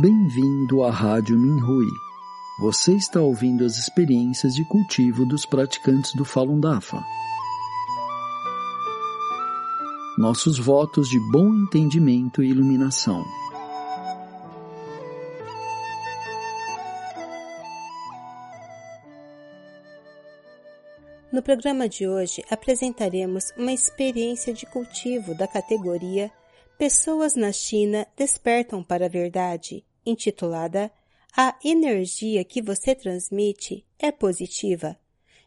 Bem-vindo à Rádio Minhui. Você está ouvindo as experiências de cultivo dos praticantes do Falun Dafa. Nossos votos de bom entendimento e iluminação. No programa de hoje apresentaremos uma experiência de cultivo da categoria Pessoas na China despertam para a verdade, intitulada A energia que você transmite é positiva,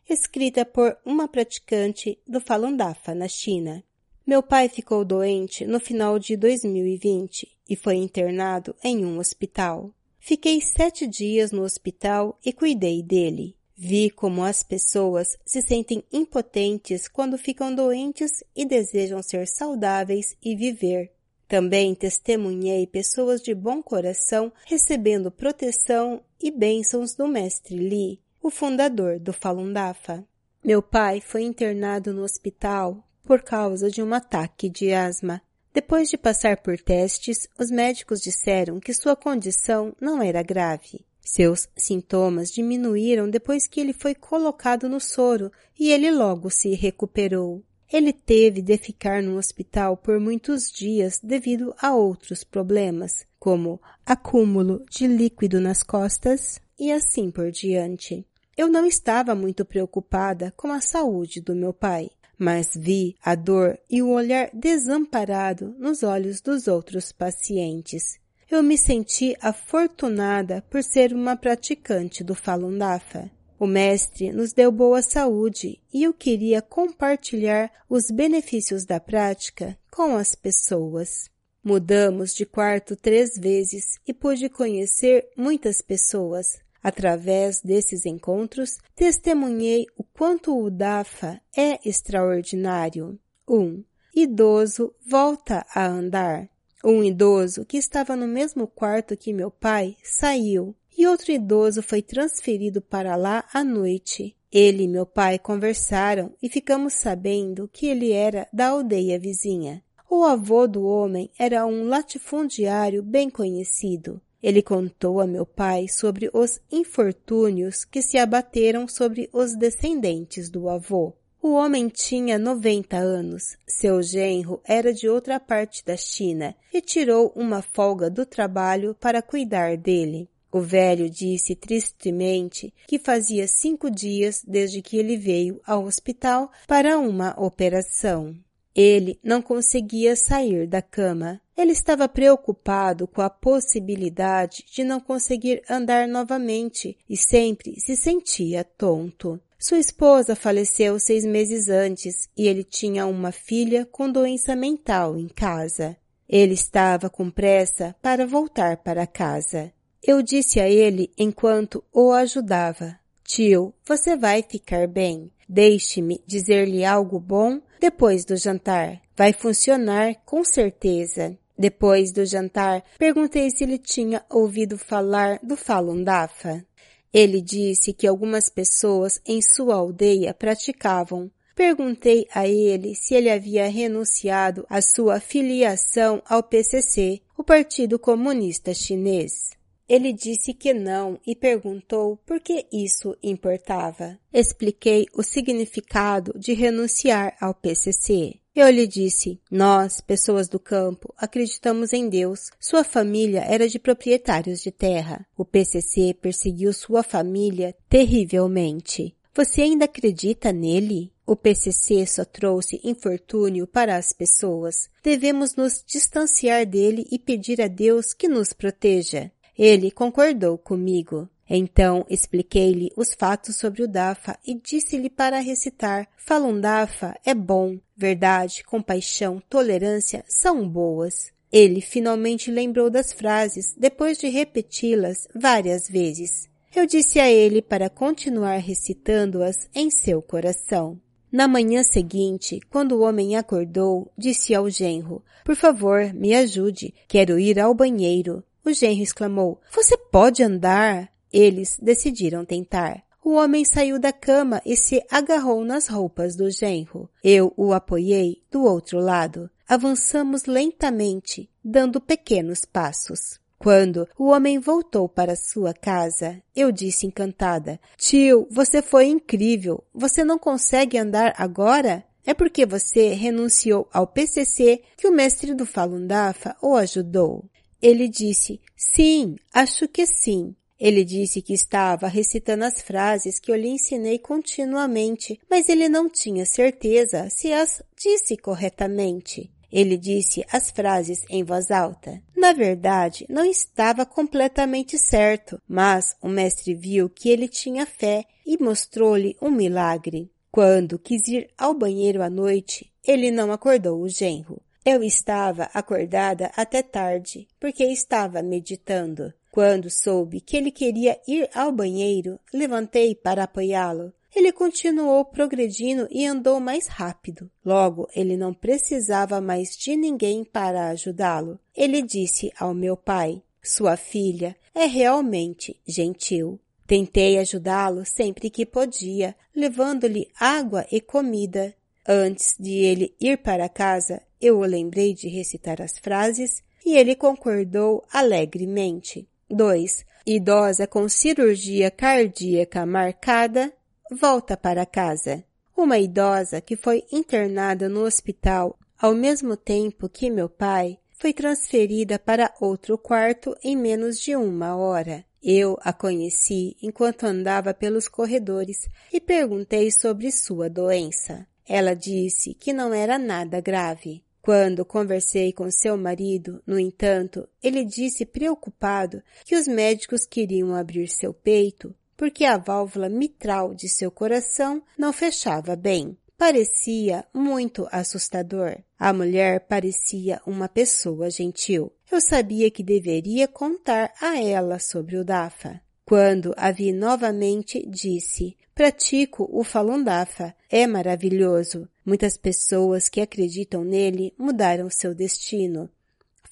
escrita por uma praticante do Falun Dafa na China. Meu pai ficou doente no final de 2020 e foi internado em um hospital. Fiquei sete dias no hospital e cuidei dele. Vi como as pessoas se sentem impotentes quando ficam doentes e desejam ser saudáveis e viver. Também testemunhei pessoas de bom coração recebendo proteção e bênçãos do mestre Li, o fundador do Falun Dafa. Meu pai foi internado no hospital por causa de um ataque de asma. Depois de passar por testes, os médicos disseram que sua condição não era grave. Seus sintomas diminuíram depois que ele foi colocado no soro e ele logo se recuperou. Ele teve de ficar no hospital por muitos dias devido a outros problemas, como acúmulo de líquido nas costas e assim por diante. Eu não estava muito preocupada com a saúde do meu pai, mas vi a dor e o olhar desamparado nos olhos dos outros pacientes eu me senti afortunada por ser uma praticante do Falun Dafa. O mestre nos deu boa saúde e eu queria compartilhar os benefícios da prática com as pessoas. Mudamos de quarto três vezes e pude conhecer muitas pessoas. Através desses encontros, testemunhei o quanto o Dafa é extraordinário. 1. Um, idoso volta a andar. Um idoso que estava no mesmo quarto que meu pai saiu e outro idoso foi transferido para lá à noite. Ele e meu pai conversaram e ficamos sabendo que ele era da aldeia vizinha. O avô do homem era um latifundiário bem conhecido. Ele contou a meu pai sobre os infortúnios que se abateram sobre os descendentes do avô. O homem tinha 90 anos. Seu genro era de outra parte da China e tirou uma folga do trabalho para cuidar dele. O velho disse tristemente que fazia cinco dias desde que ele veio ao hospital para uma operação. Ele não conseguia sair da cama. Ele estava preocupado com a possibilidade de não conseguir andar novamente e sempre se sentia tonto. Sua esposa faleceu seis meses antes e ele tinha uma filha com doença mental em casa. Ele estava com pressa para voltar para casa. Eu disse a ele enquanto o ajudava: Tio, você vai ficar bem. Deixe-me dizer-lhe algo bom depois do jantar. Vai funcionar com certeza. Depois do jantar, perguntei se ele tinha ouvido falar do Falun Dafa. Ele disse que algumas pessoas em sua aldeia praticavam. Perguntei a ele se ele havia renunciado à sua filiação ao PCC, o Partido Comunista Chinês. Ele disse que não e perguntou por que isso importava. Expliquei o significado de renunciar ao PCC. Eu lhe disse, nós, pessoas do campo, acreditamos em Deus. Sua família era de proprietários de terra. O PCC perseguiu sua família terrivelmente. Você ainda acredita nele? O PCC só trouxe infortúnio para as pessoas. Devemos nos distanciar dele e pedir a Deus que nos proteja. Ele concordou comigo. Então expliquei-lhe os fatos sobre o Dafa e disse-lhe para recitar Falun Dafa é bom, verdade, compaixão, tolerância são boas. Ele finalmente lembrou das frases depois de repeti-las várias vezes. Eu disse a ele para continuar recitando-as em seu coração. Na manhã seguinte, quando o homem acordou, disse ao genro, por favor, me ajude, quero ir ao banheiro. O genro exclamou, você pode andar? Eles decidiram tentar. O homem saiu da cama e se agarrou nas roupas do genro. Eu o apoiei do outro lado. Avançamos lentamente, dando pequenos passos. Quando o homem voltou para sua casa, eu disse encantada: Tio, você foi incrível. Você não consegue andar agora? É porque você renunciou ao PCC que o mestre do Falun Dafa o ajudou. Ele disse: Sim, acho que sim. Ele disse que estava recitando as frases que eu lhe ensinei continuamente, mas ele não tinha certeza se as disse corretamente. Ele disse as frases em voz alta. Na verdade, não estava completamente certo, mas o mestre viu que ele tinha fé e mostrou-lhe um milagre. Quando quis ir ao banheiro à noite, ele não acordou o genro. Eu estava acordada até tarde, porque estava meditando. Quando soube que ele queria ir ao banheiro, levantei para apoiá-lo. Ele continuou progredindo e andou mais rápido. Logo, ele não precisava mais de ninguém para ajudá-lo. Ele disse ao meu pai, sua filha é realmente gentil. Tentei ajudá-lo sempre que podia, levando-lhe água e comida. Antes de ele ir para casa, eu o lembrei de recitar as frases e ele concordou alegremente. 2. Idosa com cirurgia cardíaca marcada volta para casa. Uma idosa que foi internada no hospital ao mesmo tempo que meu pai foi transferida para outro quarto em menos de uma hora. Eu a conheci enquanto andava pelos corredores e perguntei sobre sua doença. Ela disse que não era nada grave. Quando conversei com seu marido, no entanto, ele disse preocupado que os médicos queriam abrir seu peito porque a válvula mitral de seu coração não fechava bem. Parecia muito assustador. A mulher parecia uma pessoa gentil. Eu sabia que deveria contar a ela sobre o Dafa. Quando a vi novamente, disse, pratico o Falun Dafa. É maravilhoso. Muitas pessoas que acreditam nele mudaram seu destino.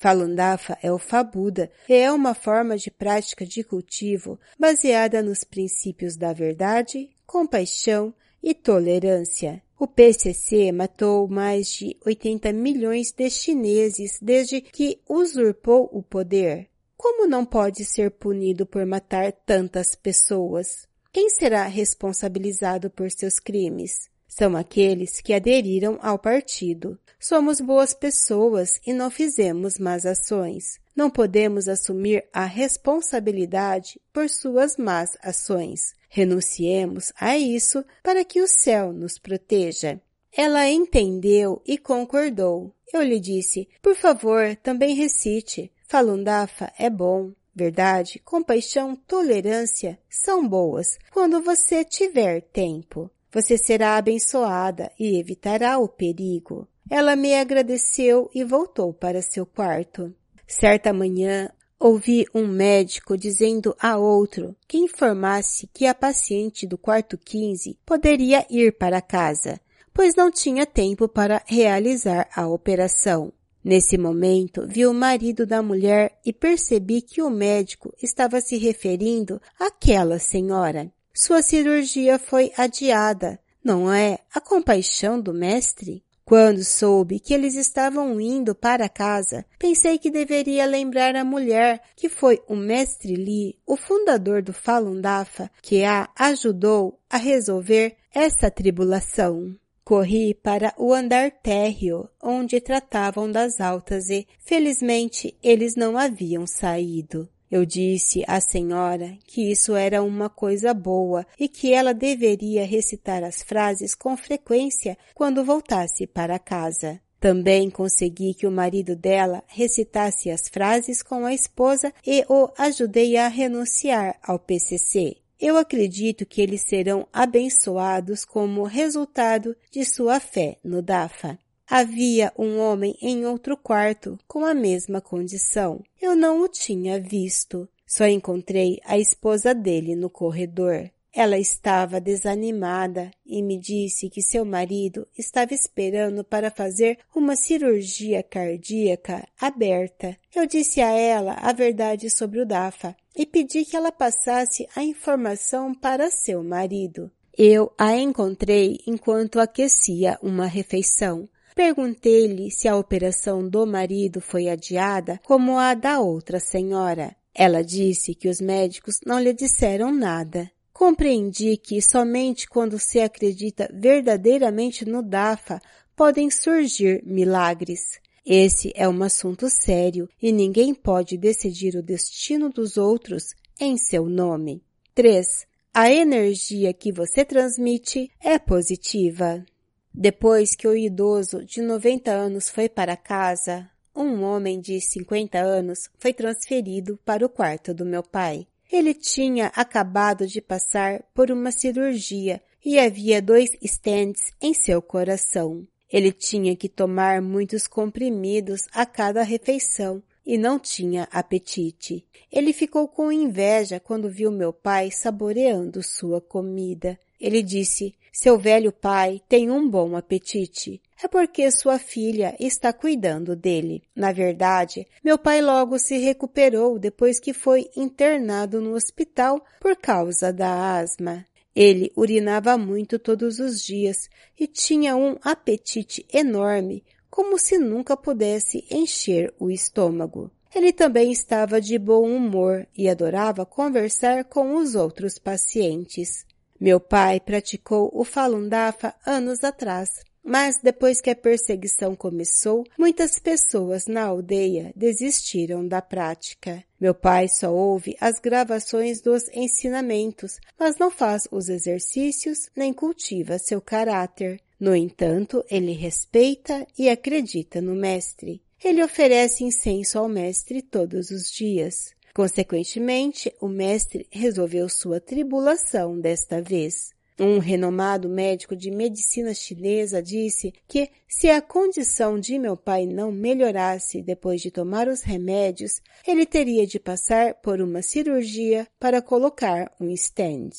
Falun Dafa é o Fabuda e é uma forma de prática de cultivo baseada nos princípios da verdade, compaixão e tolerância. O PCC matou mais de 80 milhões de chineses desde que usurpou o poder. Como não pode ser punido por matar tantas pessoas? Quem será responsabilizado por seus crimes? São aqueles que aderiram ao partido. Somos boas pessoas e não fizemos más ações. Não podemos assumir a responsabilidade por suas más ações. Renunciemos a isso para que o céu nos proteja. Ela entendeu e concordou. Eu lhe disse, por favor, também recite. Falun Dafa é bom. Verdade, compaixão, tolerância são boas quando você tiver tempo. Você será abençoada e evitará o perigo. Ela me agradeceu e voltou para seu quarto. Certa manhã, ouvi um médico dizendo a outro que informasse que a paciente do quarto 15 poderia ir para casa, pois não tinha tempo para realizar a operação. Nesse momento, vi o marido da mulher e percebi que o médico estava se referindo àquela senhora. Sua cirurgia foi adiada. Não é a compaixão do mestre? Quando soube que eles estavam indo para casa, pensei que deveria lembrar a mulher que foi o mestre Li, o fundador do Falun Dafa, que a ajudou a resolver essa tribulação. Corri para o andar térreo, onde tratavam das altas e, felizmente, eles não haviam saído. Eu disse à senhora que isso era uma coisa boa e que ela deveria recitar as frases com frequência quando voltasse para casa. Também consegui que o marido dela recitasse as frases com a esposa e o ajudei a renunciar ao PCC. Eu acredito que eles serão abençoados como resultado de sua fé no DAFA. Havia um homem em outro quarto com a mesma condição. Eu não o tinha visto. Só encontrei a esposa dele no corredor. Ela estava desanimada e me disse que seu marido estava esperando para fazer uma cirurgia cardíaca aberta. Eu disse a ela a verdade sobre o DAFA e pedi que ela passasse a informação para seu marido. Eu a encontrei enquanto aquecia uma refeição. Perguntei-lhe se a operação do marido foi adiada como a da outra senhora. Ela disse que os médicos não lhe disseram nada. Compreendi que somente quando se acredita verdadeiramente no DAFA podem surgir milagres. Esse é um assunto sério e ninguém pode decidir o destino dos outros em seu nome. 3. A energia que você transmite é positiva. Depois que o idoso de 90 anos foi para casa, um homem de 50 anos foi transferido para o quarto do meu pai. Ele tinha acabado de passar por uma cirurgia e havia dois stents em seu coração. Ele tinha que tomar muitos comprimidos a cada refeição e não tinha apetite. Ele ficou com inveja quando viu meu pai saboreando sua comida. Ele disse, seu velho pai tem um bom apetite. É porque sua filha está cuidando dele. Na verdade, meu pai logo se recuperou depois que foi internado no hospital por causa da asma. Ele urinava muito todos os dias e tinha um apetite enorme, como se nunca pudesse encher o estômago. Ele também estava de bom humor e adorava conversar com os outros pacientes. Meu pai praticou o Falun Dafa anos atrás, mas depois que a perseguição começou, muitas pessoas na aldeia desistiram da prática. Meu pai só ouve as gravações dos ensinamentos, mas não faz os exercícios nem cultiva seu caráter. No entanto, ele respeita e acredita no mestre. Ele oferece incenso ao mestre todos os dias. Consequentemente, o mestre resolveu sua tribulação desta vez. Um renomado médico de medicina chinesa disse que se a condição de meu pai não melhorasse depois de tomar os remédios, ele teria de passar por uma cirurgia para colocar um stand.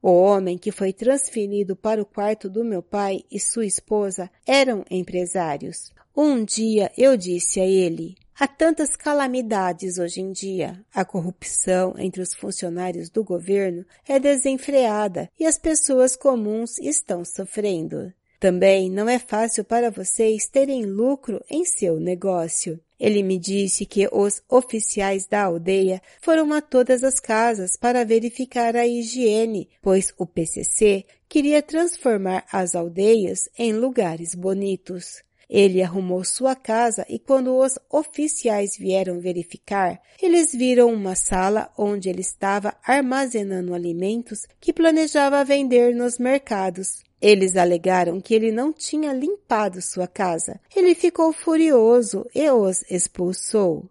O homem que foi transferido para o quarto do meu pai e sua esposa eram empresários. Um dia eu disse a ele, Há tantas calamidades hoje em dia. A corrupção entre os funcionários do governo é desenfreada e as pessoas comuns estão sofrendo. Também não é fácil para vocês terem lucro em seu negócio. Ele me disse que os oficiais da aldeia foram a todas as casas para verificar a higiene, pois o PCC queria transformar as aldeias em lugares bonitos. Ele arrumou sua casa e quando os oficiais vieram verificar, eles viram uma sala onde ele estava armazenando alimentos que planejava vender nos mercados. Eles alegaram que ele não tinha limpado sua casa. Ele ficou furioso e os expulsou.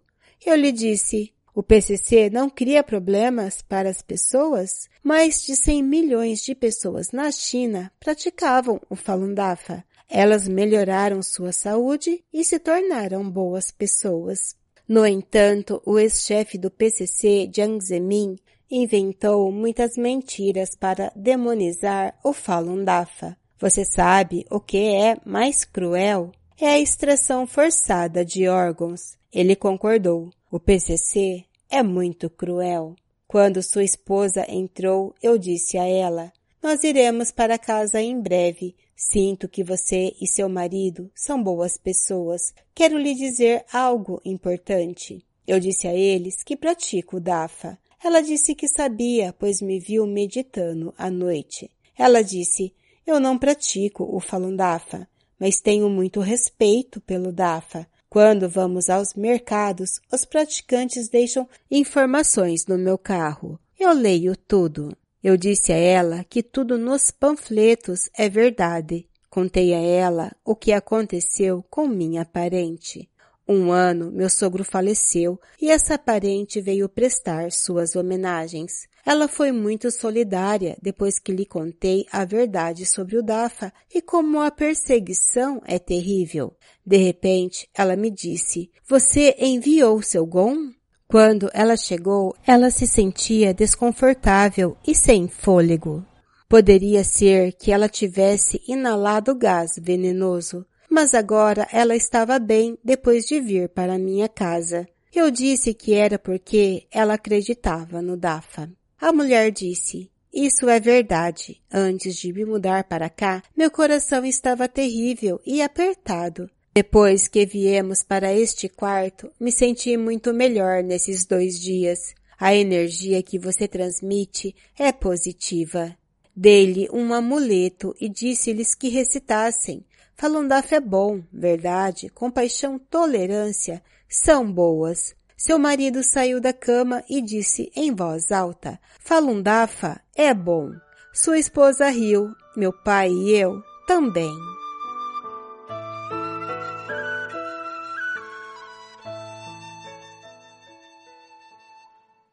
Eu lhe disse, o PCC não cria problemas para as pessoas? Mais de 100 milhões de pessoas na China praticavam o Falun Dafa. Elas melhoraram sua saúde e se tornaram boas pessoas. No entanto, o ex-chefe do PCC, Jiang Zemin, inventou muitas mentiras para demonizar o Falun Dafa. Você sabe o que é mais cruel? É a extração forçada de órgãos. Ele concordou. O PCC é muito cruel. Quando sua esposa entrou, eu disse a ela, nós iremos para casa em breve. Sinto que você e seu marido são boas pessoas. Quero lhe dizer algo importante. Eu disse a eles que pratico o DAFA. Ela disse que sabia, pois me viu meditando à noite. Ela disse, eu não pratico o Falun Dafa, mas tenho muito respeito pelo Dafa. Quando vamos aos mercados, os praticantes deixam informações no meu carro. Eu leio tudo. Eu disse a ela que tudo nos panfletos é verdade. Contei a ela o que aconteceu com minha parente. Um ano meu sogro faleceu e essa parente veio prestar suas homenagens. Ela foi muito solidária depois que lhe contei a verdade sobre o Dafa e como a perseguição é terrível. De repente, ela me disse, você enviou seu Gon? Quando ela chegou, ela se sentia desconfortável e sem fôlego. Poderia ser que ela tivesse inalado gás venenoso, mas agora ela estava bem depois de vir para minha casa. Eu disse que era porque ela acreditava no Dafa. A mulher disse, Isso é verdade. Antes de me mudar para cá, meu coração estava terrível e apertado. Depois que viemos para este quarto, me senti muito melhor nesses dois dias. A energia que você transmite é positiva. Dei-lhe um amuleto e disse-lhes que recitassem. Falun Dafa é bom, verdade, compaixão, tolerância são boas. Seu marido saiu da cama e disse em voz alta, Falun Dafa é bom. Sua esposa riu, meu pai e eu também.